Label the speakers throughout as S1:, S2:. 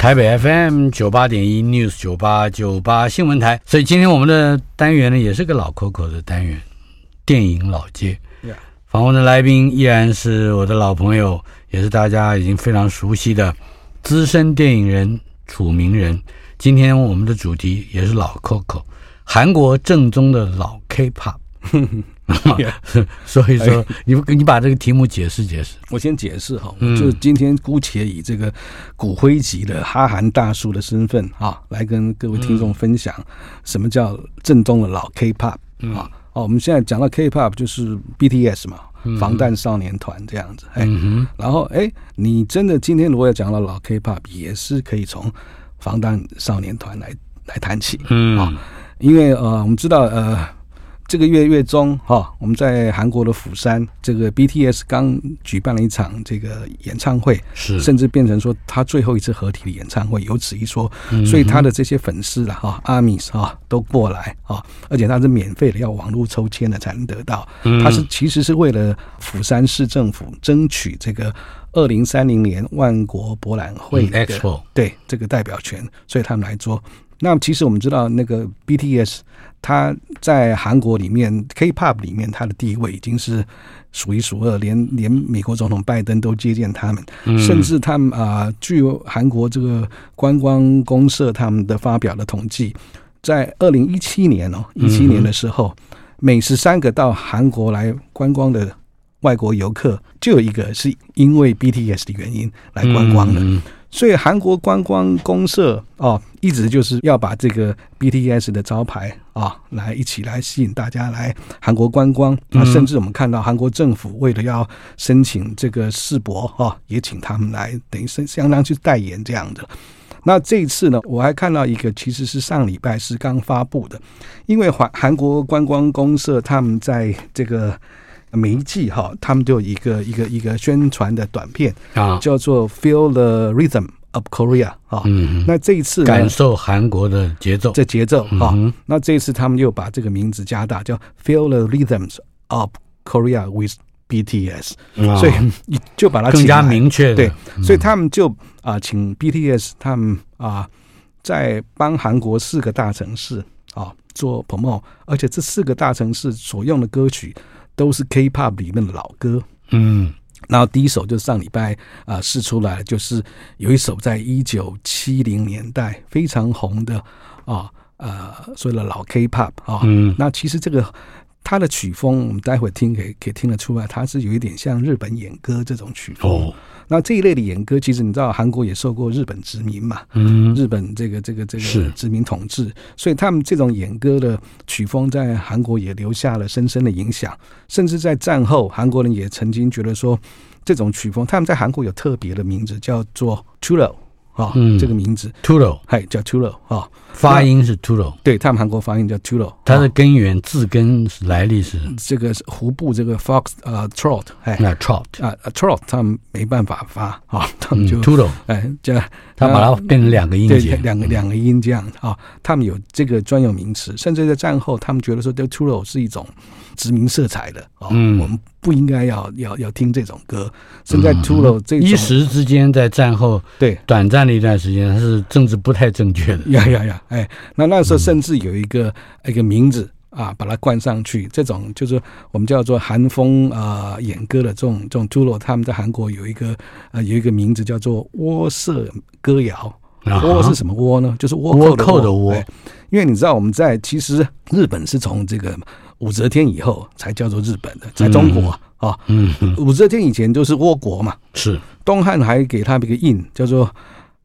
S1: 台北 FM 九八点一 News 九八九八新闻台，所以今天我们的单元呢，也是个老 Coco 的单元，电影老街。访问的来宾依然是我的老朋友，也是大家已经非常熟悉的资深电影人楚名人。今天我们的主题也是老 Coco，韩国正宗的老 K-pop。所以说，你你把这个题目解释解释。
S2: 我先解释哈，就今天姑且以这个骨灰级的哈韩大叔的身份啊，来跟各位听众分享什么叫正宗的老 K-pop 啊。哦，我们现在讲到 K-pop 就是 BTS 嘛，防弹少年团这样子。哎，然后哎，你真的今天如果要讲到老 K-pop，也是可以从防弹少年团来来谈起。嗯啊，因为呃，我们知道呃。这个月月中，哈，我们在韩国的釜山，这个 BTS 刚举办了一场这个演唱会，是甚至变成说他最后一次合体的演唱会，有此一说。所以他的这些粉丝了，哈，ARMYs 哈，都过来啊，而且他是免费的，要网络抽签的才能得到。他是其实是为了釜山市政府争取这个二零三零年万国博览会的对这个代表权，所以他们来做。那其实我们知道，那个 BTS，他在韩国里面 K-pop 里面，他的地位已经是数一数二，连连美国总统拜登都接见他们，嗯、甚至他们啊、呃，据韩国这个观光公社他们的发表的统计，在二零一七年哦，一七年的时候，嗯、每十三个到韩国来观光的外国游客，就有一个是因为 BTS 的原因来观光的。嗯所以韩国观光公社哦，一直就是要把这个 BTS 的招牌啊，来一起来吸引大家来韩国观光啊。甚至我们看到韩国政府为了要申请这个世博哈，也请他们来，等于是相当去代言这样的。那这一次呢，我还看到一个，其实是上礼拜是刚发布的，因为韩韩国观光公社他们在这个。每一季哈，他们都有一个一个一个宣传的短片啊，叫做 Feel the Rhythm of Korea 啊。嗯，那这一次
S1: 感受韩国的节奏，
S2: 这节奏啊。那这一次他们又把这个名字加大，叫 Feel the Rhythms of Korea with BTS。所以就把它
S1: 更加明确。
S2: 对，所以他们就啊，请 BTS 他们啊，在帮韩国四个大城市啊做 promote，而且这四个大城市所用的歌曲。都是 K-pop 里面的老歌，嗯，然后第一首就是上礼拜啊试出来，就是有一首在一九七零年代非常红的啊呃所谓的老 K-pop 啊，嗯，那其实这个它的曲风，我们待会听可以可以听得出来，他是有一点像日本演歌这种曲风。哦那这一类的演歌，其实你知道，韩国也受过日本殖民嘛？嗯，日本这个这个这个殖民统治，所以他们这种演歌的曲风在韩国也留下了深深的影响。甚至在战后，韩国人也曾经觉得说，这种曲风他们在韩国有特别的名字，叫做 Chullo 啊，这个名字
S1: Chullo，
S2: 嗨，叫 Chullo 啊。
S1: 发音是 Chullo，
S2: 对他们韩国发音叫 Chullo，
S1: 它的根源字根来历是
S2: 这个湖部这个 fox 呃 trot 哎。
S1: 那 trot
S2: 啊 trot 他们没办法发啊，他们就
S1: Chullo
S2: 哎这
S1: 他把它变成两个音节，
S2: 两个两个音这样啊，他们有这个专有名词，甚至在战后他们觉得说这 Chullo 是一种殖民色彩的啊，我们不应该要要要听这种歌。现在 Chullo 这
S1: 一时之间在战后对。短暂的一段时间，它是政治不太正确的，
S2: 呀呀呀。哎，那那时候甚至有一个、嗯、一个名字啊，把它冠上去。这种就是我们叫做韩风啊、呃，演歌的这种这种 Chullo，他们在韩国有一个呃有一个名字叫做窝色歌谣倭是什么倭呢？就是倭寇的倭。因为你知道，我们在其实日本是从这个武则天以后才叫做日本的，在中国啊，嗯，武则天以前就是倭国嘛，
S1: 是
S2: 东汉还给他一个印叫做。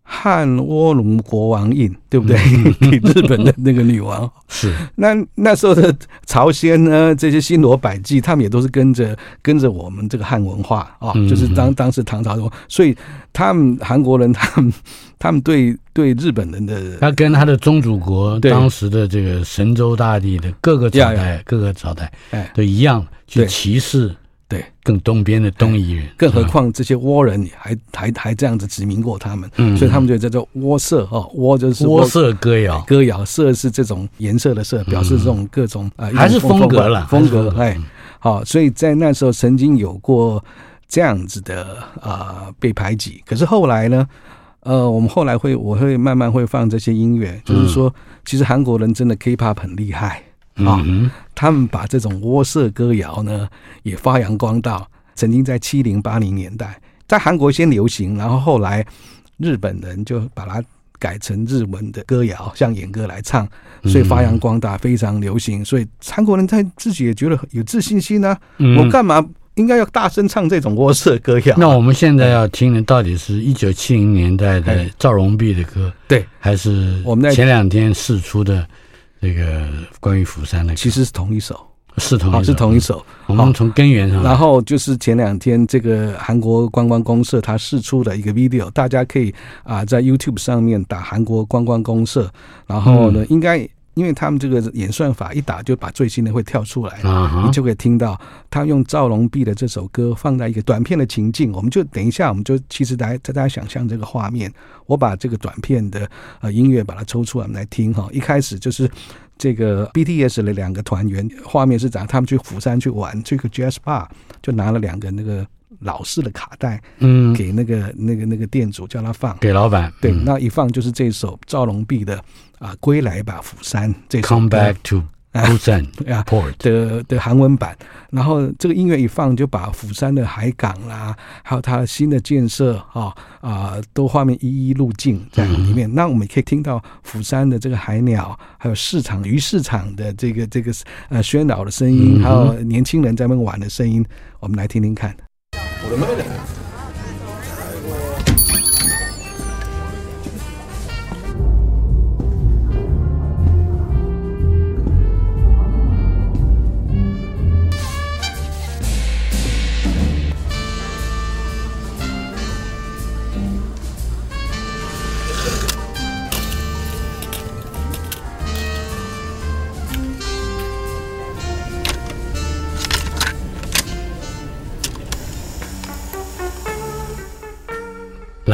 S2: 汉倭奴国王印，对不对？给日本的那个女王。
S1: 是。
S2: 那那时候的朝鲜呢，这些新罗百济，他们也都是跟着跟着我们这个汉文化啊，就是当当时唐朝的，所以他们韩国人，他们他们对对日本人的，
S1: 他跟他的宗主国当时的这个神州大地的各个朝代，各个朝代哎。都一样去歧视。
S2: 对，
S1: 更东边的东夷人，
S2: 更何况这些倭人还还还这样子殖民过他们，嗯，所以他们就叫做倭色哦，倭就是
S1: 倭色歌谣，
S2: 歌谣色是这种颜色的色，表示这种各种啊，
S1: 还是风格了，
S2: 风格哎，好，所以在那时候曾经有过这样子的啊被排挤，可是后来呢，呃，我们后来会我会慢慢会放这些音乐，就是说，其实韩国人真的 K-pop 很厉害。啊，他们把这种倭色歌谣呢也发扬光大。曾经在七零八零年代，在韩国先流行，然后后来日本人就把它改成日文的歌谣，像演歌来唱，所以发扬光大，非常流行。所以韩国人他自己也觉得有自信心呢、啊。我干嘛应该要大声唱这种倭色歌谣？
S1: 那我们现在要听的到底是一九七零年代的赵荣弼的歌，
S2: 对，
S1: 还是我们在前两天试出的？这个关于釜山的，
S2: 其实是同一首，
S1: 是同一首，
S2: 是同一首。
S1: 我们从根源上，
S2: 然后就是前两天这个韩国观光公社它试出的一个 video，大家可以啊在 YouTube 上面打韩国观光公社，然后呢应该。因为他们这个演算法一打就把最新的会跳出来，你就可以听到他用赵龙弼的这首歌放在一个短片的情境，我们就等一下，我们就其实大家大家想象这个画面。我把这个短片的呃音乐把它抽出来，我们来听哈。一开始就是这个 BTS 的两个团员，画面是讲他们去釜山去玩，去个 Jazz Bar 就拿了两个那个。老式的卡带，嗯，给那个那个那个店主叫他放，
S1: 给老板，
S2: 对，那一放就是这首赵龙弼的啊，归来吧釜山这首
S1: Come back to Busan
S2: 啊的的韩文版，然后这个音乐一放，就把釜山的海港啦，还有它新的建设啊啊，都画面一一入镜在里面。那我们可以听到釜山的这个海鸟，还有市场鱼市场的这个这个呃喧闹的声音，还有年轻人在那边玩的声音，我们来听听看。我的妹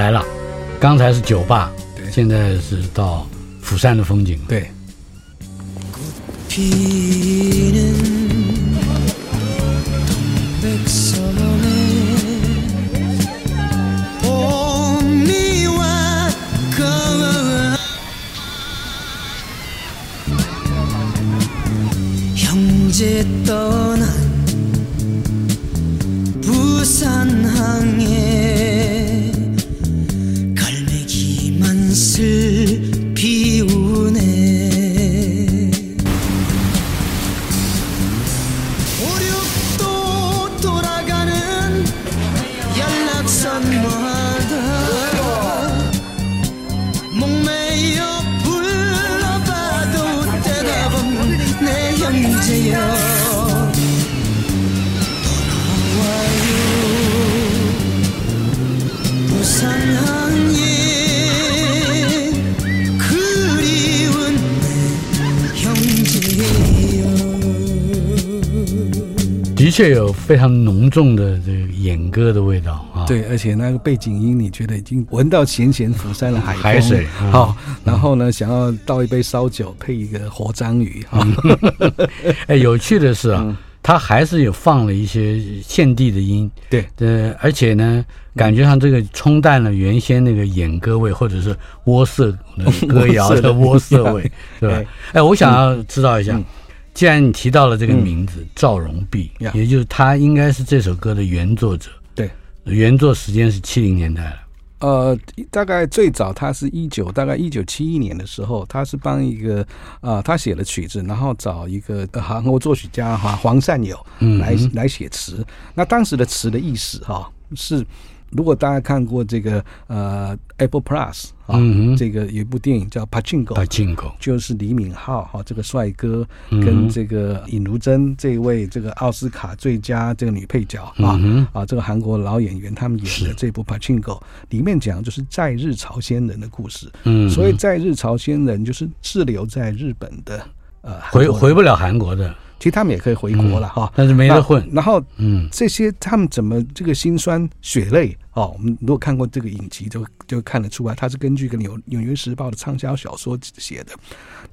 S1: 来了，刚才是酒吧，对，现在是到釜山的风景，
S2: 对。
S1: 的确有非常浓重的这个演歌的味道。啊！
S2: 对，而且那个背景音，你觉得已经闻到咸咸釜山的海
S1: 海水。
S2: 好，然后呢，想要倒一杯烧酒，配一个活章鱼哈！
S1: 哎，有趣的是啊，他还是有放了一些现地的音。
S2: 对，
S1: 呃，而且呢，感觉上这个冲淡了原先那个演歌味，或者是窝色歌谣的窝色味，对吧？哎，我想要知道一下。既然你提到了这个名字赵荣弼，嗯、也就是他应该是这首歌的原作者。
S2: 对，
S1: 原作时间是七零年代了。
S2: 呃，大概最早他是一九大概一九七一年的时候，他是帮一个啊、呃，他写了曲子，然后找一个韩国作曲家哈黄善友来、嗯、来写词。那当时的词的意思哈是。如果大家看过这个呃 Apple Plus 啊，嗯、这个有一部电影叫 Pachinko，Pachinko 就是李敏镐哈这个帅哥跟这个尹如珍这一位这个奥斯卡最佳这个女配角啊、嗯、啊这个韩国老演员他们演的这部 Pachinko 里面讲就是在日朝鲜人的故事，嗯，所以在日朝鲜人就是滞留在日本的呃
S1: 回回不了韩国的。
S2: 其实他们也可以回国了哈、嗯，
S1: 但是没得混。
S2: 然后，嗯，这些他们怎么这个辛酸血泪哦？我们如果看过这个影集，就就看得出来，它是根据一个纽《纽约时报》的畅销小说写的。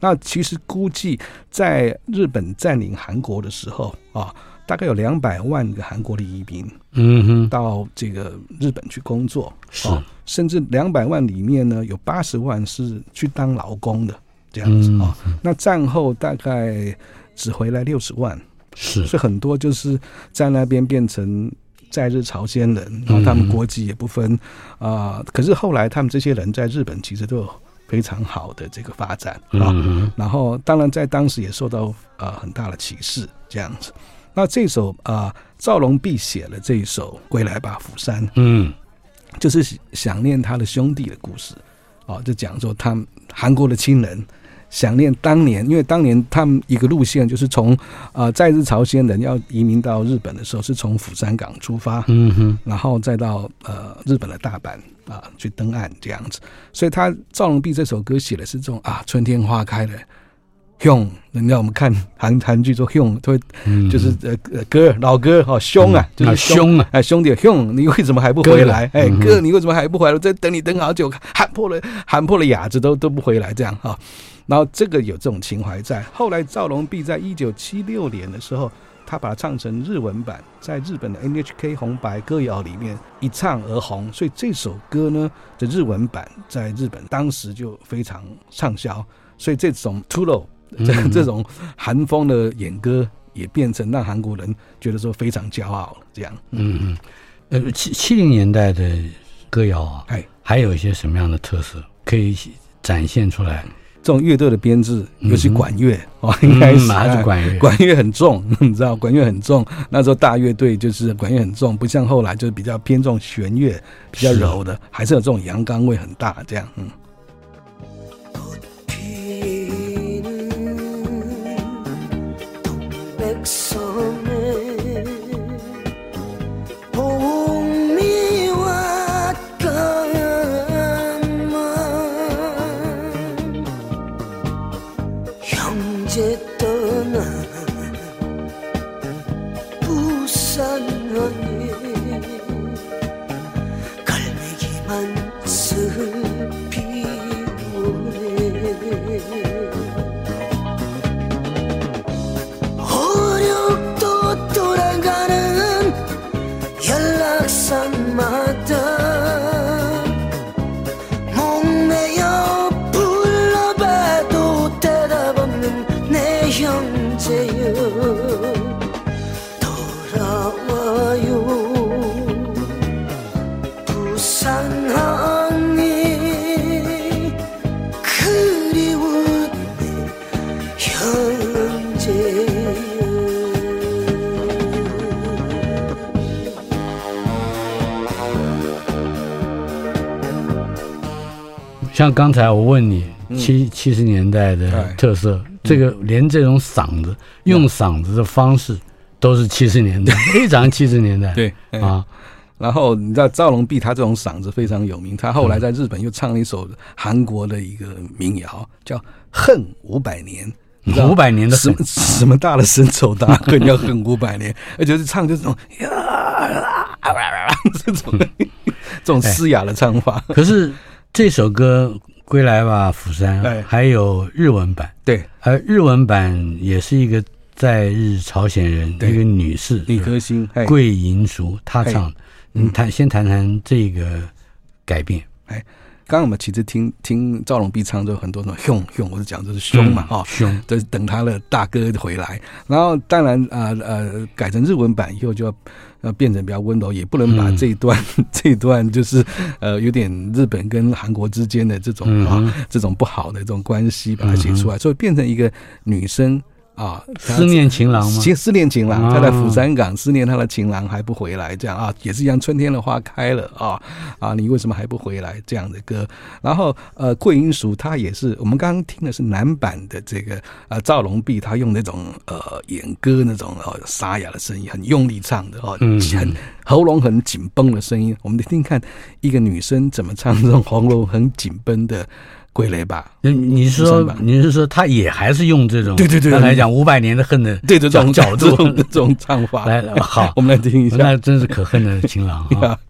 S2: 那其实估计在日本占领韩国的时候啊，大概有两百万个韩国的移民，嗯哼，到这个日本去工作，是，甚至两百万里面呢，有八十万是去当劳工的这样子啊。那战后大概。只回来六十万，是，所以很多就是在那边变成在日朝鲜人，然后他们国籍也不分啊。可是后来他们这些人在日本其实都有非常好的这个发展啊、嗯。然后当然在当时也受到啊、呃、很大的歧视这样子。那这首啊赵龙弼写了这一首《归来吧，釜山》，嗯，就是想念他的兄弟的故事啊，就讲说他们韩国的亲人。想念当年，因为当年他们一个路线就是从啊、呃，在日朝鲜人要移民到日本的时候，是从釜山港出发，嗯哼，然后再到呃日本的大阪啊、呃、去登岸这样子。所以他赵龙弼这首歌写的是这种啊，春天花开了，兄，人家我们看韩韩剧说兄，都会就是呃呃哥老哥哈凶啊，就是凶啊，哎兄弟兄，你为什么还不回来？哎哥，你为什么还不回来？我在等你等好久，喊破了喊破了哑子都都不回来这样哈。然后这个有这种情怀在。后来赵龙弼在一九七六年的时候，他把它唱成日文版，在日本的 NHK 红白歌谣里面一唱而红。所以这首歌呢的日文版在日本当时就非常畅销。所以这种 t u l o 这这种韩风的演歌也变成让韩国人觉得说非常骄傲了。这样，嗯嗯，
S1: 呃，七七零年代的歌谣啊，哎，还有一些什么样的特色可以展现出来？
S2: 这种乐队的编制，尤其管乐哦，应该是
S1: 还是管乐，
S2: 管乐很重，你知道，管乐很重。那时候大乐队就是管乐很重，不像后来就是比较偏重弦乐，比较柔的，还是有这种阳刚味很大，这样，嗯。
S1: 像刚才我问你七七十年代的特色，这个连这种嗓子用嗓子的方式都是七十年代，非常七十年代。
S2: 对啊，然后你知道赵龙弼他这种嗓子非常有名，他后来在日本又唱了一首韩国的一个民谣，叫《恨五百年》。
S1: 五百年的
S2: 什么什么大的深仇大恨要恨五百年，而且是唱就这种呀，这种 这种嘶哑的唱法。
S1: 可是。这首歌《归来吧，釜山》还有日文版，
S2: 对，
S1: 而日文版也是一个在日朝鲜人，一个女士，
S2: 李可欣，
S1: 桂银淑她唱的。你谈先谈谈这个改变。
S2: 哎，刚刚我们其实听听赵龙弼唱之后，很多种凶凶，我是讲就是凶嘛，哈、嗯，
S1: 凶，
S2: 就是等他的大哥回来。然后当然啊呃，呃改成日文版以后就要要变成比较温柔，也不能把这一段、嗯、这一段 就是呃有点日本跟韩国之间的这种啊、嗯、这种不好的这种关系把它写出来，嗯、所以变成一个女生。啊，
S1: 思念情郎吗？
S2: 思念情郎，他在釜山港思念他的情郎还不回来，这样啊，也是一样，春天的花开了啊啊，你为什么还不回来？这样的歌，然后呃，桂英淑他也是，我们刚刚听的是男版的这个呃赵龙弼，他用那种呃演歌那种呃沙哑的声音，很用力唱的哦，很喉咙很紧绷的声音，我们听听看一个女生怎么唱这种喉咙很紧绷的。归来吧，
S1: 你你是说你是说他也还是用这种
S2: 对对对
S1: 来讲五百年的恨的
S2: 对这种角度。这种唱法。
S1: 来好，
S2: 我们来听一下，
S1: 那真是可恨的情郎啊！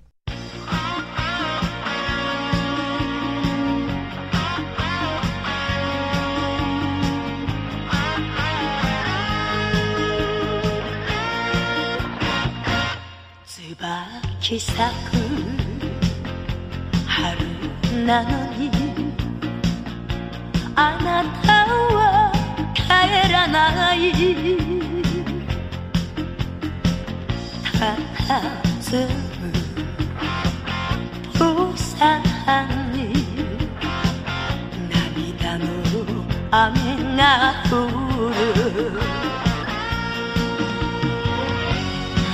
S3: あなたは帰らない伫む釜山に涙の雨が降る。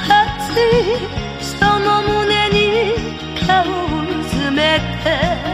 S3: 热いその胸に颜をうずめて。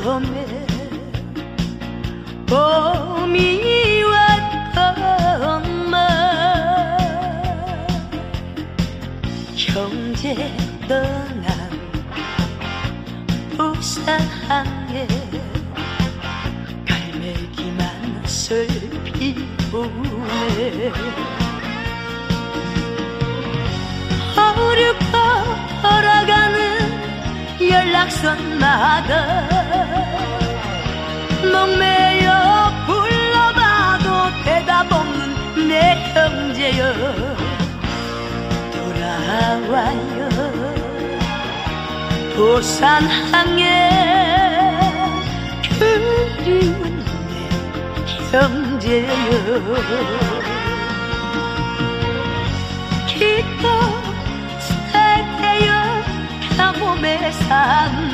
S3: 동백섬에 봄이 왔건만 형제 떠난 부산항에 갈매기만 슬피우네. 어렵고 걸어가는 연락선마다 돌아와요 돌아와요 부산항에 그리운 내 형제여. 기껏 살때요 가뭄의 산이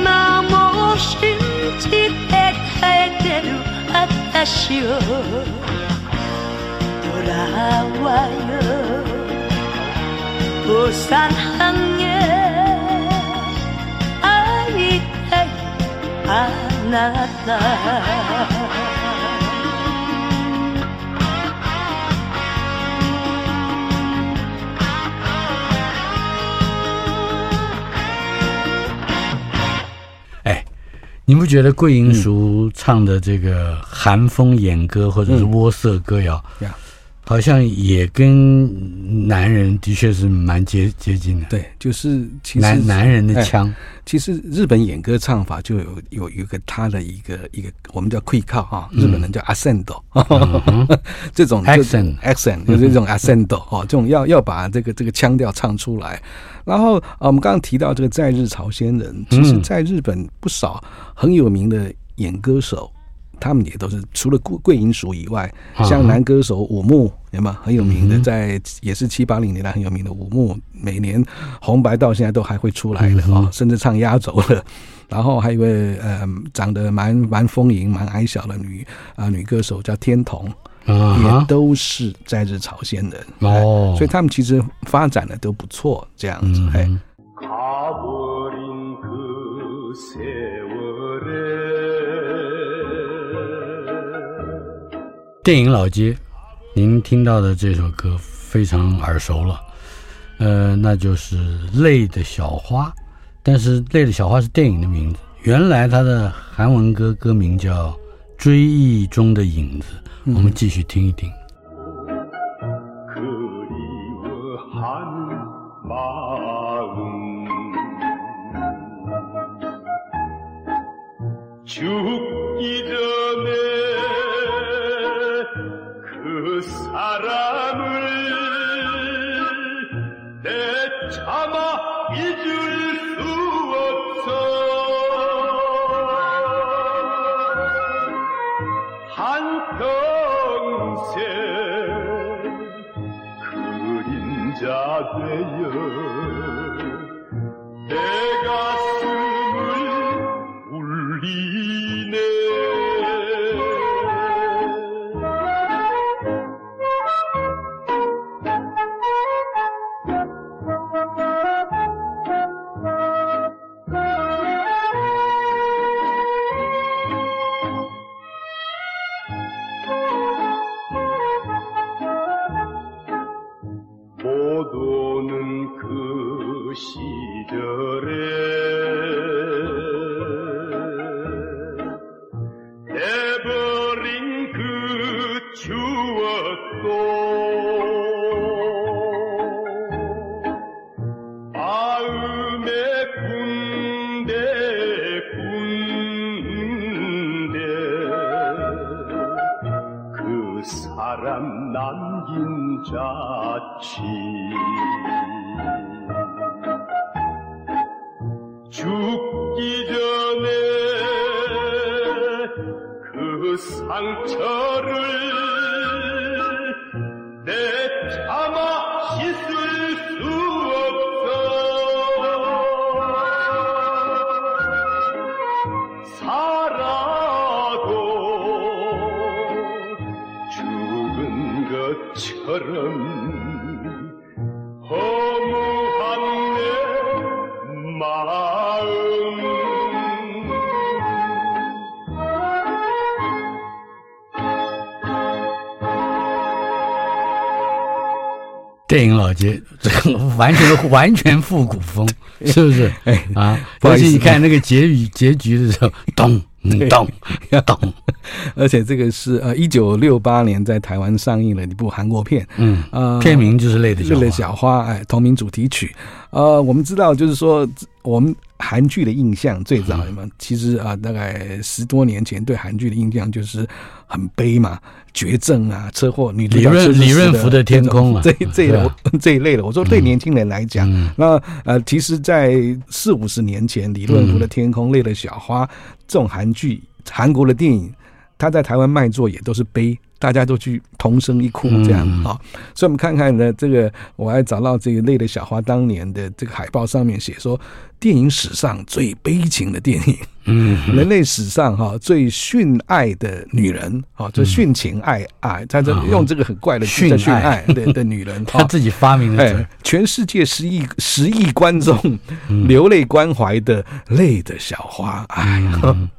S3: 마음 없이 지혜 탈대로 아다시오. 돌아와요 부산항에会いたいあなた
S1: 你不觉得桂英淑唱的这个韩风演歌或者是窝色歌谣， 好像也跟男人的确是蛮接接近的？
S2: 对，就是其实
S1: 男男人的腔。
S2: 其实日本演歌唱法就有有一个他的一个一个我们叫 quick call 啊，日本人叫 ascend、这种 accent accent 就是这种 accent 哦，这种要要把这个这个腔调唱出来。然后啊，我们刚刚提到这个在日朝鲜人，其实在日本不少很有名的演歌手。他们也都是除了贵贵银属以外，像男歌手武木，有吗？很有名的，在也是七八零年代很有名的武木，每年红白到现在都还会出来的啊、哦，甚至唱压轴了。然后还有一位呃，长得蛮蛮丰盈、蛮矮小的女啊、女歌手叫天童。也都是在日朝鲜人哦，所以他们其实发展的都不错，这样子、哎。
S4: 电影老街，您听到的这首歌非常耳熟了，呃，那就是《泪的小花》，但是《泪的小花》是电影的名字，原来它的韩文歌歌名叫《追忆中的影子》，我们继续听一听。电影老街，这 个完全 完全复古风，是不是？哎啊，不好意思，你看那个结语 结局的时候，咚咚咚，
S2: 而且这个是呃，一九六八年在台湾上映了一部韩国片，
S4: 嗯呃，片名就是《泪的小花》，泪的
S2: 小花，哎，同名主题曲。呃，我们知道，就是说我们。韩剧的印象最早什么，其实啊，大概十多年前对韩剧的印象就是很悲嘛，绝症啊，车祸，女主角李
S4: 李润福的天空啊，
S2: 这这一类 这一类的。我说对年轻人来讲，嗯、那呃，其实，在四五十年前，李润福的天空、类的小花这种韩剧，韩国的电影，他在台湾卖座也都是悲。大家都去同声一哭，这样啊、嗯，所以我们看看呢，这个我还找到这个《泪的小花》当年的这个海报上面写说，电影史上最悲情的电影，嗯，人类史上哈最殉爱的女人啊，就殉情爱爱，他就用这个很怪的殉殉爱的的女人，
S4: 他自己发明的，
S2: 哎，全世界十亿十亿观众流泪关怀的《泪的小花》，哎呀。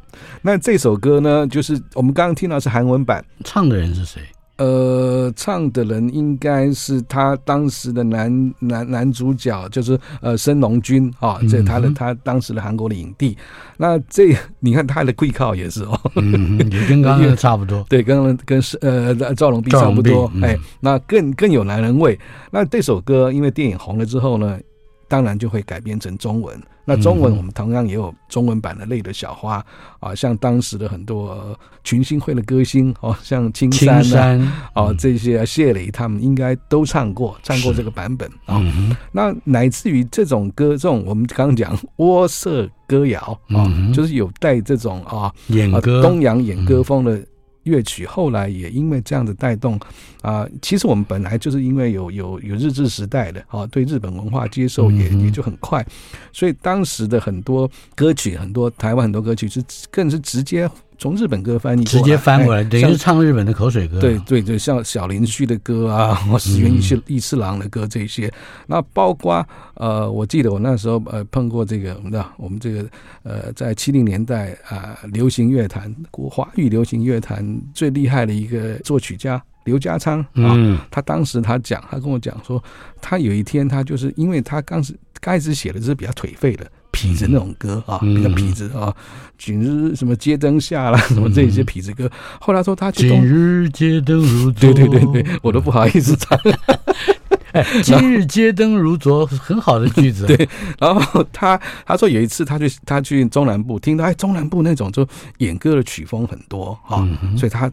S2: 那这首歌呢，就是我们刚刚听到是韩文版，
S4: 唱的人是谁？
S2: 呃，唱的人应该是他当时的男男男主角，就是呃申龙君啊，这他的他当时的韩国的影帝。那这你看他的贵靠也是哦，
S4: 嗯、也跟刚刚 差不多，
S2: 对，跟跟是呃赵龙斌差不多。哎、嗯，那更更有男人味。那这首歌因为电影红了之后呢，当然就会改编成中文。那中文我们同样也有中文版的《泪的小花》啊，像当时的很多群星会的歌星哦，像青山啊，哦这些谢磊他们应该都唱过，唱过这个版本啊。那乃至于这种歌，这种我们刚刚讲窝色歌谣啊，就是有带这种啊
S4: 演歌。
S2: 东洋演歌风的。乐曲后来也因为这样的带动啊、呃，其实我们本来就是因为有有有日治时代的啊，对日本文化接受也也就很快，所以当时的很多歌曲，很多台湾很多歌曲是更是直接从日本歌翻译
S1: 直接翻过来，
S2: 哎、
S1: 等于是唱日本的口水歌。
S2: 对对对，像小林旭的歌啊，或石原一一次郎的歌这些，那包括呃，我记得我那时候呃碰过这个，我们知道我们这个呃在七零年代啊、呃，流行乐坛国华语流行乐坛最厉害的一个作曲家刘家昌啊，
S1: 嗯，
S2: 他当时他讲，他跟我讲说，他有一天他就是因为他刚是开始写的是比较颓废的。痞子那种歌啊，比较痞子啊，今日什么街灯下啦，什么这些痞子歌。后来说他去
S1: 今日街灯如昨，
S2: 对对对对，我都不好意思唱。
S1: 今日街灯如昨，很好的句子。
S2: 对，然后他他说有一次他去他去中南部，听到哎中南部那种就演歌的曲风很多啊，所以他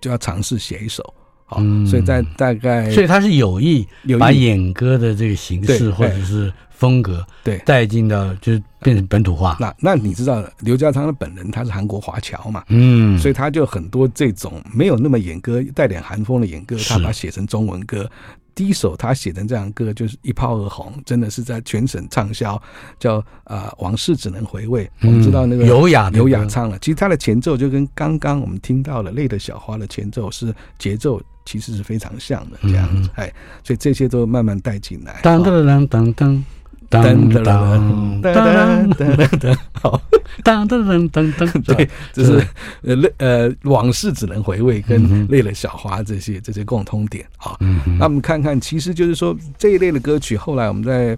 S2: 就要尝试写一首啊，所以在大概，
S1: 所以他是有意把演歌的这个形式或者是。风格对带进到就是变成本土化。
S2: 那那你知道刘家昌的本人他是韩国华侨嘛？嗯，所以他就很多这种没有那么演歌带点韩风的演歌，他把它写成中文歌。第一首他写成这样歌就是一炮而红，真的是在全省畅销，叫啊、呃、往事只能回味。我们知道那个
S1: 刘雅
S2: 刘雅唱了，其实他的前奏就跟刚刚我们听到了《泪的小花》的前奏是节奏其实是非常像的这样子。哎，所以这些都慢慢带进来。
S1: 当当当当当。噔噔噔噔噔噔，好，噔噔噔噔噔，
S2: 对，就是呃呃往事只能回味，跟累了小花这些这些共通点啊。那我们看看，其实就是说这一类的歌曲，后来我们在。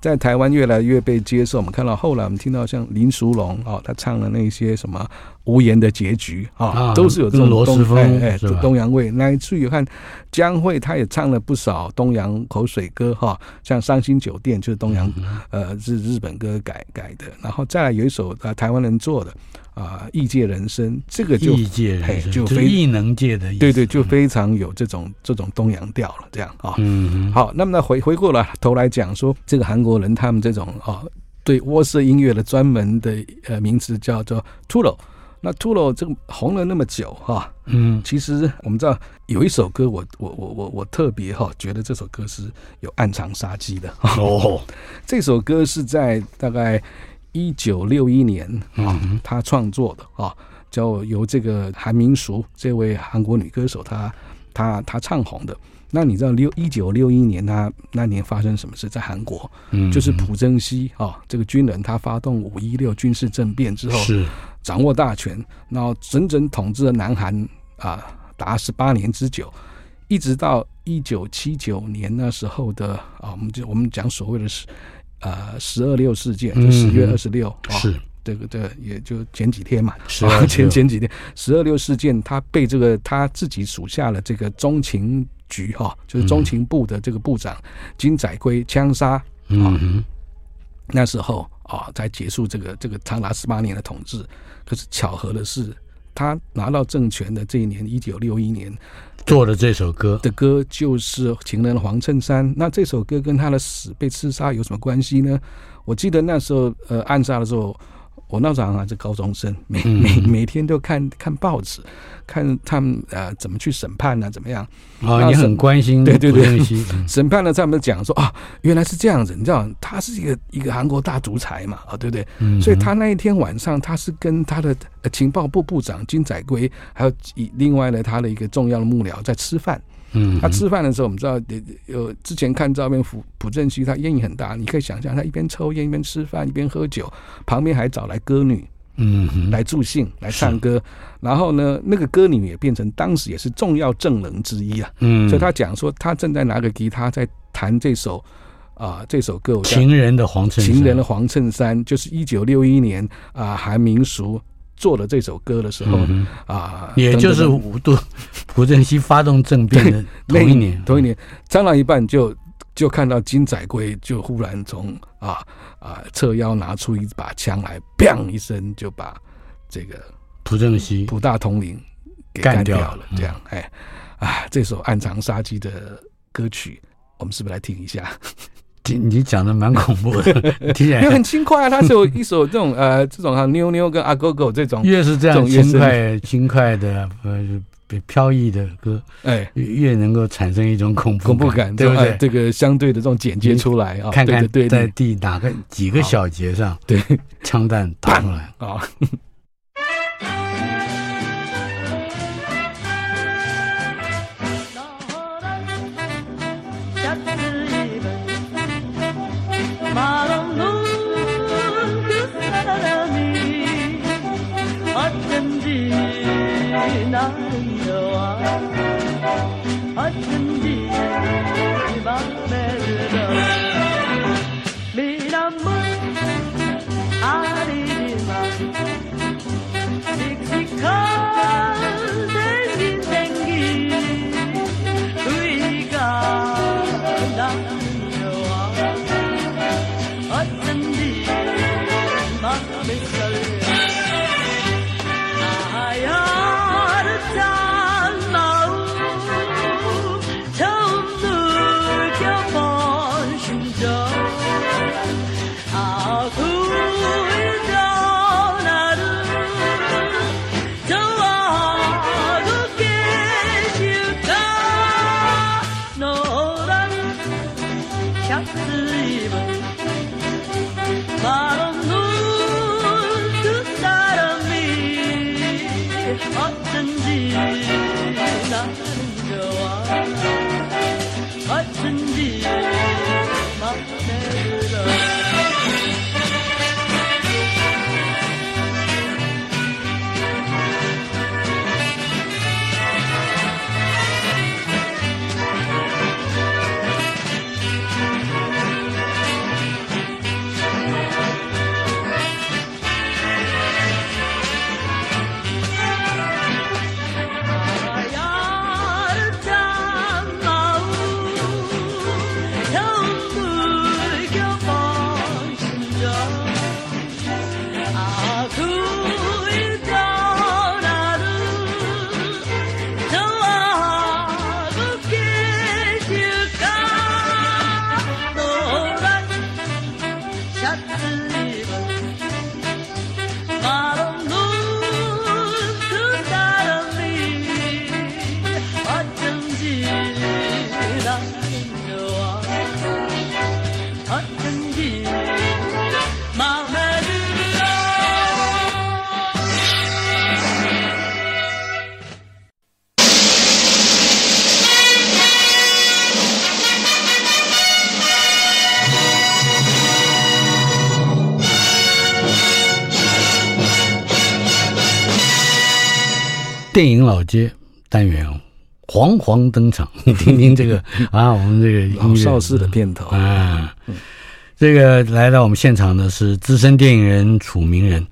S2: 在台湾越来越被接受，我们看到后来我们听到像林淑龙啊，他唱的那些什么无言的结局啊，都是有这种
S1: 罗时丰
S2: 哎东洋味。乃至于看江蕙，他也唱了不少东洋口水歌哈，像伤心酒店就是东洋呃是日本歌改改的，然后再来有一首啊台湾人做的。啊，异界人生这个就
S1: 异界人生，
S2: 就
S1: 非异能界的意思，
S2: 对对，就非常有这种这种东洋调了，这样啊。嗯，好，那么呢回回过来头来讲说，这个韩国人他们这种啊，对窝色音乐的专门的呃名词叫做 Tulo。那 Tulo 这个红了那么久哈，嗯，其实我们知道有一首歌我，我我我我我特别哈觉得这首歌是有暗藏杀机的哦。这首歌是在大概。一九六一年啊，他创作的啊，叫由这个韩明淑这位韩国女歌手，她她她唱红的。那你知道六一九六一年，他那年发生什么事？在韩国，嗯，就是朴正熙啊，这个军人他发动五一六军事政变之后，是掌握大权，然后整整统治了南韩啊，达十八年之久，一直到一九七九年那时候的啊，我们就我们讲所谓的是。呃，十二六事件就十月二十六，是这个这个也就前几天嘛，是前前几天十二六事件，他被这个他自己属下的这个中情局哈，就是中情部的这个部长金载圭枪杀啊，嗯、那时候啊才结束这个这个长达十八年的统治。可是巧合的是，他拿到政权的这一年一九六一年。
S1: 做的这首歌
S2: 的歌就是《情人黄衬衫》。那这首歌跟他的死被刺杀有什么关系呢？我记得那时候，呃，暗杀的时候，我那时候还是高中生，每每每天都看看报纸。看他们呃怎么去审判呢、啊？怎么样？啊、
S1: 哦，你很关心
S2: 对对对，审判了，他们讲说啊，原来是这样子，你知道，他是一个一个韩国大独裁嘛，啊，对不对？嗯、所以他那一天晚上，他是跟他的情报部部长金载圭，还有以另外呢他的一个重要的幕僚在吃饭。嗯，他吃饭的时候，我们知道有之前看照片，朴朴正熙他烟瘾很大，你可以想象他一边抽烟一边吃饭一边喝酒，旁边还找来歌女。嗯，来助兴，来唱歌，然后呢，那个歌女也变成当时也是重要证人之一啊。嗯，所以他讲说，他正在拿个吉他在弹这首啊、呃、这首歌，
S1: 情人的黄衬衫，
S2: 情人的黄衬衫，就是一九六一年啊韩民淑做了这首歌的时候啊，嗯啊、
S1: 也就是五度朴正熙发动政变的同一年，
S2: 同一年唱到一半就。就看到金载圭就忽然从啊啊侧腰拿出一把枪来，砰一声就把这个
S1: 朴正熙、
S2: 朴大统领给干掉了。这样，哎，啊，这首暗藏杀机的歌曲，我们是不是来听一下？
S1: 你你讲的蛮恐怖的，听起来
S2: 因为很轻快啊。它是有一首这种呃 这种像妞妞跟阿狗狗这种，
S1: 越是这样轻快轻快的呃。飘逸的歌，哎，越能够产生一种恐怖
S2: 恐怖感，对不对？这个相对的这种剪接出来啊，
S1: 看看在第哪个几个小节上，对，枪弹打出来 啊。老街单元哦，煌煌登场，你听听这个啊，我们这个音乐
S2: 老邵氏的片头。
S1: 啊，这个来到我们现场的是资深电影人楚明人，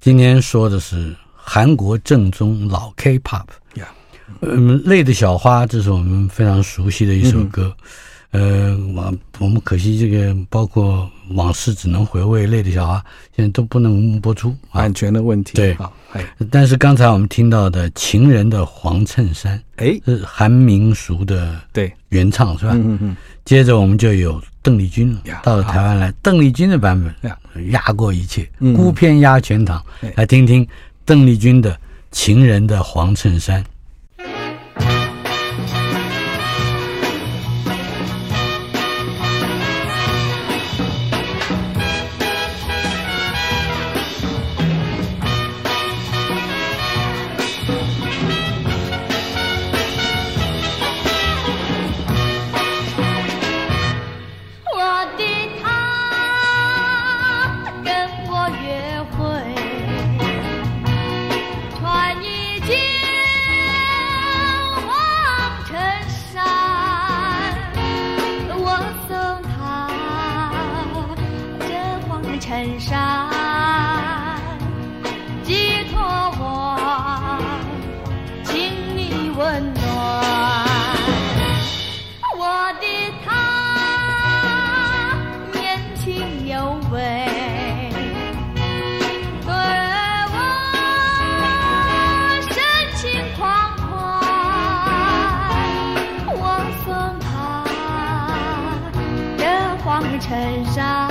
S1: 今天说的是韩国正宗老 K-pop，
S2: 呀，
S1: 嗯，泪的小花，这是我们非常熟悉的一首歌。呃，我我们可惜这个包括往事只能回味，类的小孩现在都不能播出啊
S2: 版。权的问题。
S1: 对
S2: 好，哎
S1: 但是刚才我们听到的《情人的黄衬衫》
S2: 哎，
S1: 是韩明淑的
S2: 对，
S1: 原唱是吧？
S2: 嗯嗯嗯，
S1: 接着我们就有邓丽君了到了台湾来，邓丽君的版本压过一切，
S2: 嗯
S1: 孤篇压全场
S2: 哎。
S1: 来听听邓丽君的《情人的黄衬衫》。
S5: 情款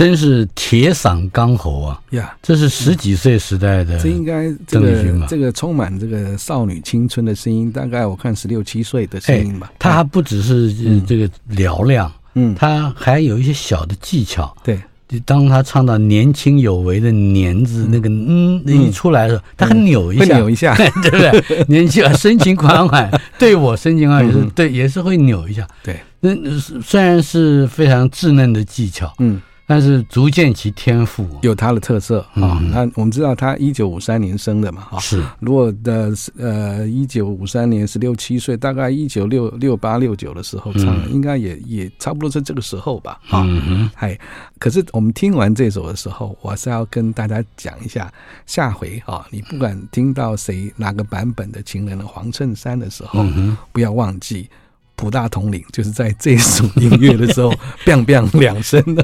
S1: 真是铁嗓钢喉啊！
S2: 呀，
S1: 这是十几岁时代的，
S2: 这应该这个这个充满这个少女青春的声音，大概我看十六七岁的声音吧。
S1: 他还不只是这个嘹亮，
S2: 嗯，
S1: 他还有一些小的技巧。
S2: 对，
S1: 当他唱到年轻有为的“年”字那个嗯一出来的时候，他还扭一下，
S2: 扭一下，
S1: 对不对？年轻啊，深情款款，对我深情款，也是对，也是会扭一下。
S2: 对，
S1: 那虽然是非常稚嫩的技巧，
S2: 嗯。
S1: 但是足见其天赋，
S2: 有他的特色啊。那我们知道他一九五三年生的嘛，哈。
S1: 是。
S2: 如果的呃一九五三年十六七岁，大概一九六六八六九的时候唱，应该也也差不多是这个时候吧，哈。
S1: 嗯
S2: 哎，可是我们听完这首的时候，我是要跟大家讲一下，下回啊，你不管听到谁哪个版本的《情人的黄衬衫》的时候，不要忘记。普大统领 就是在这首音乐的时候，biang biang 两声的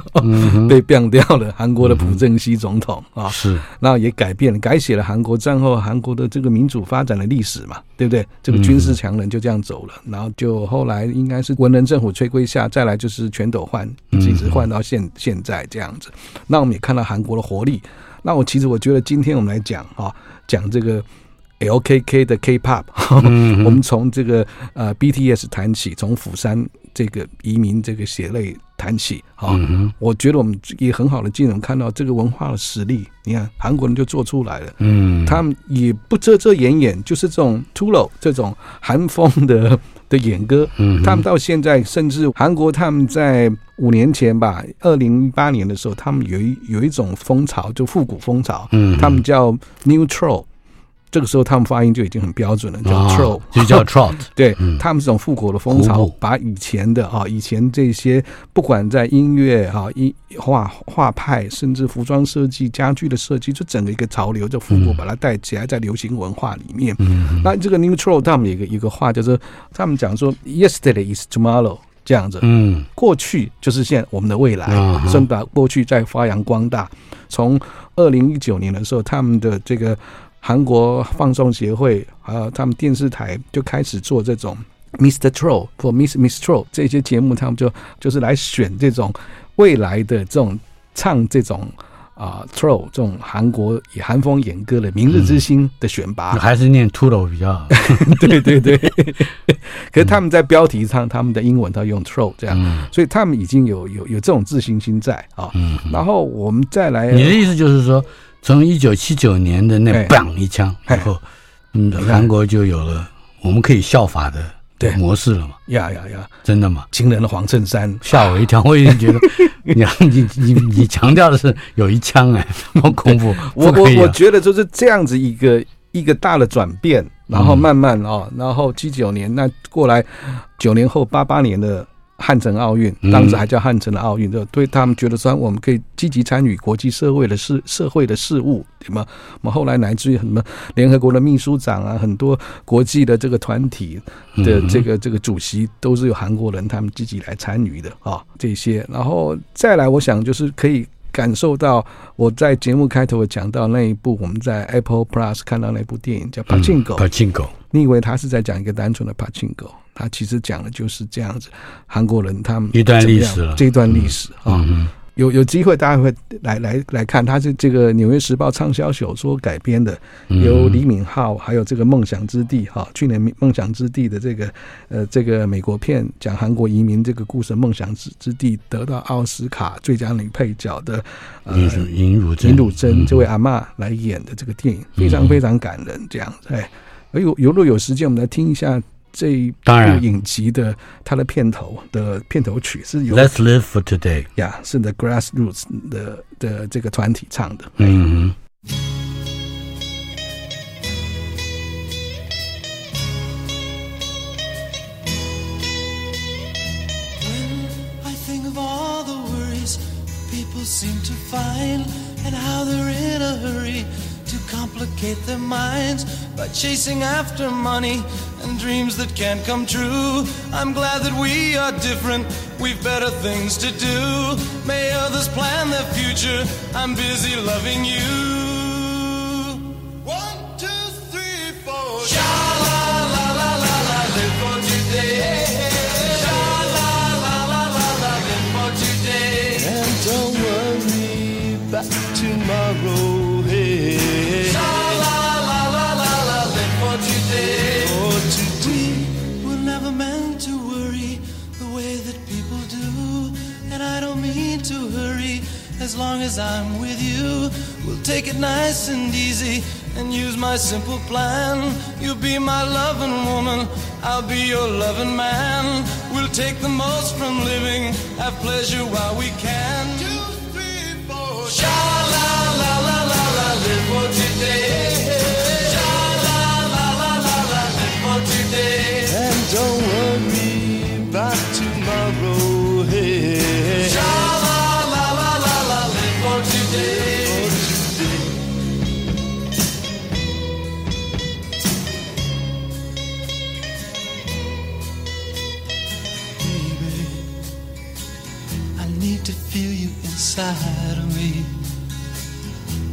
S2: 被 biang 掉了。韩国的朴正熙总统啊，
S1: 是，
S2: 那也改变了，改写了韩国战后韩国的这个民主发展的历史嘛，对不对？这个军事强人就这样走了，然后就后来应该是文人政府吹归下，再来就是全斗焕，一直换到现现在这样子。那我们也看到韩国的活力。那我其实我觉得今天我们来讲啊，讲这个。LKK 的 K-pop，嗯、我们从这个呃 BTS 谈起，从釜山这个移民这个血泪谈起啊，嗯、我觉得我们也很好的进能看到这个文化的实力。你看韩国人就做出来了，嗯，他们也不遮遮掩掩，就是这种 Tulo 这种韩风的的演歌，嗯，他们到现在甚至韩国他们在五年前吧，二零一八年的时候，他们有一有一种风潮，就复古风潮，嗯，他们叫 New Troll。这个时候，他们发音就已经很标准了，叫 troll，
S1: 就叫 trot。
S2: 对，他们这种复古的风潮，把以前的啊，以前这些不管在音乐啊、音画画派，甚至服装设计、家具的设计，就整个一个潮流，就复古把它带起来，在流行文化里面。那这个 new troll，他们有一个一个话，就是他们讲说，yesterday is tomorrow 这样子。嗯，过去就是现在我们的未来，所以把过去再发扬光大。从二零一九年的时候，他们的这个。韩国放送协会还有他们电视台就开始做这种 Mr. Troll 或 Miss Miss Troll 这些节目，他们就就是来选这种未来的这种唱这种啊 Troll 这种韩国以韩风演歌的明日之星的选拔，
S1: 嗯、还是念 Tulo 比较好。
S2: 对 对对，可是他们在标题上，他们的英文他用 Troll 这样，嗯、所以他们已经有有有这种自信心在啊。嗯、然后我们再来，
S1: 你的意思就是说。从一九七九年的那 bang 一枪以后，嗯，韩国就有了我们可以效法的对模式了嘛？
S2: 呀呀呀！
S1: 真的吗？
S2: 惊人的黄衬衫
S1: 吓我一跳，我已经觉得 你你你你强调的是有一枪哎，好恐怖！
S2: 我我我觉得就是这样子一个一个大的转变，然后慢慢哦，然后七九年那过来九年后八八年的。汉城奥运，当时还叫汉城的奥运，就对他们觉得说，我们可以积极参与国际社会的事、社会的事务，对吗？我们后来乃至于什么联合国的秘书长啊，很多国际的这个团体的这个这个主席都是由韩国人他们积极来参与的啊，这些，然后再来，我想就是可以感受到我在节目开头讲到那一部我们在 Apple Plus 看到那部电影叫《Pachinko》
S1: ，Pachinko，
S2: 你以为他是在讲一个单纯的 Pachinko？他其实讲的就是这样子，韩国人他们
S1: 一段历史了，
S2: 这一段历史啊，有有机会大家会来来来看，他是这个《纽约时报》畅销小说改编的，由李敏镐还有这个《梦想之地》哈，去年《梦想之地》的这个呃这个美国片讲韩国移民这个故事，《梦想之之地》得到奥斯卡最佳女配角的呃
S1: 尹汝
S2: 尹汝贞这位阿嬷来演的这个电影，非常非常感人，这样子哎，有有若有时间，我们来听一下。这一部影集的它的片头的片头曲是由
S1: Let's Live for Today
S2: 呀，是 The Grassroots 的的这个团体唱的。
S1: 嗯。
S6: their minds by chasing after money and dreams that can't come true. I'm glad that we are different, we've better things to do. May others plan their future, I'm busy loving you. As I'm with you. We'll take it nice and easy and use my simple plan. You'll be my loving woman, I'll be your loving man. We'll take the most from living, have pleasure while we can. Two, three, four. Sha la la la la la, live for today. Sha la la la la la, live for today. Inside of me.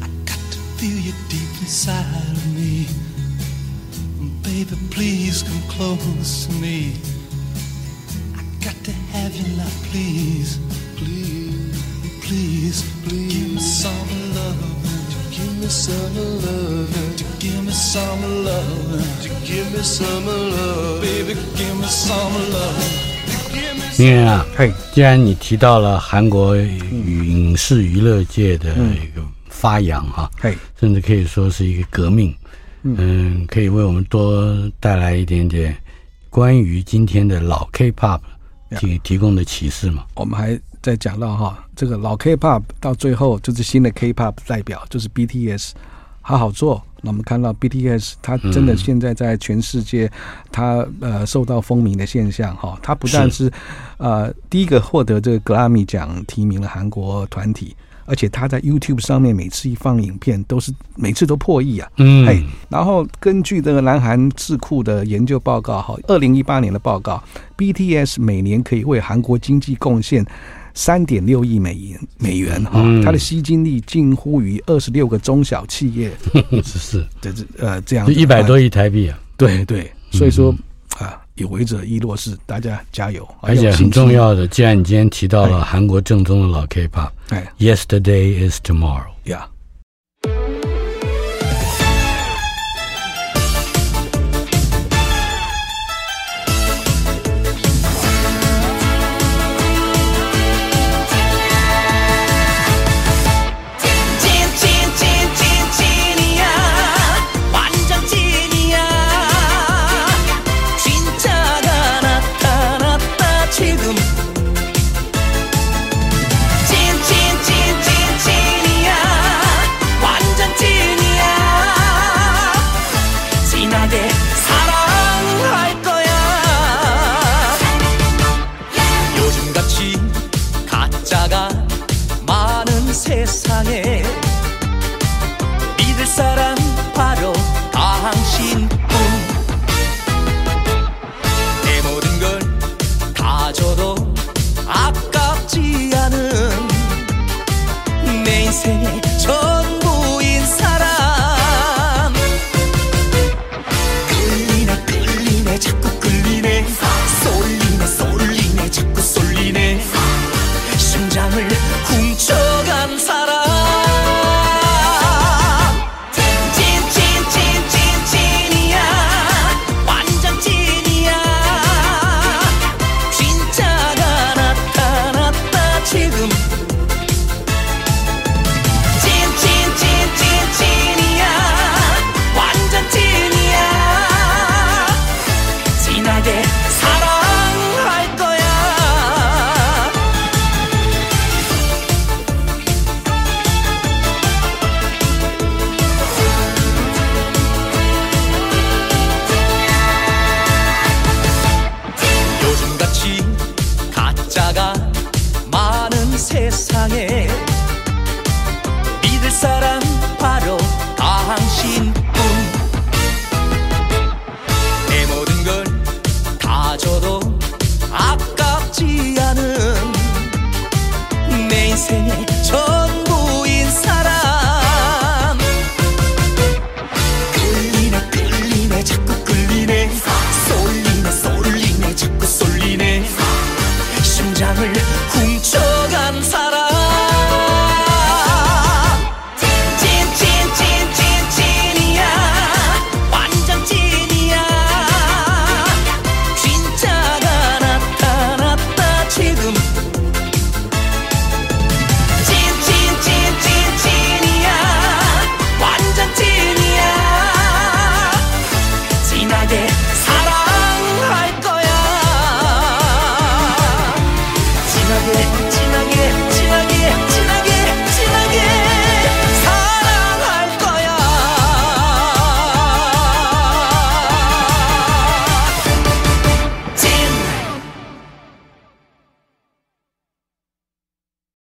S6: I got to feel you deep inside of me. Baby, please come close to me. I got to have you now, please. Please, please, please. Give me some love. Give me some love. To give me some love. To give me some love. Baby, give me some love.
S1: 名人啊，
S2: 嘿，
S1: 既然你提到了韩国影视娱乐界的一个发扬哈、
S2: 嘿，
S1: 甚至可以说是一个革命，嗯，可以为我们多带来一点点关于今天的老 K-pop 提提供的启示嘛？
S2: 我们还在讲到哈，这个老 K-pop 到最后就是新的 K-pop 代表，就是 BTS，好好做。那我们看到 BTS，它真的现在在全世界，它呃受到风靡的现象哈。它不但是呃第一个获得这个格莱美奖提名的韩国团体，而且他在 YouTube 上面每次一放影片，都是每次都破亿啊。
S1: 嗯，
S2: 嘿，然后根据这个南韩智库的研究报告哈，二零一八年的报告，BTS 每年可以为韩国经济贡献三点六亿美元美元哈，它的吸金力近乎于二十六个中小企业，
S1: 是 是，
S2: 这这呃这
S1: 样一百多亿台币啊，
S2: 对对，所以说啊，有为者亦若是，大家加油，
S1: 而且很重要的，既然你今天提到了韩国正宗的老 K-pop，
S2: 哎
S1: ，Yesterday is tomorrow，
S2: 呀，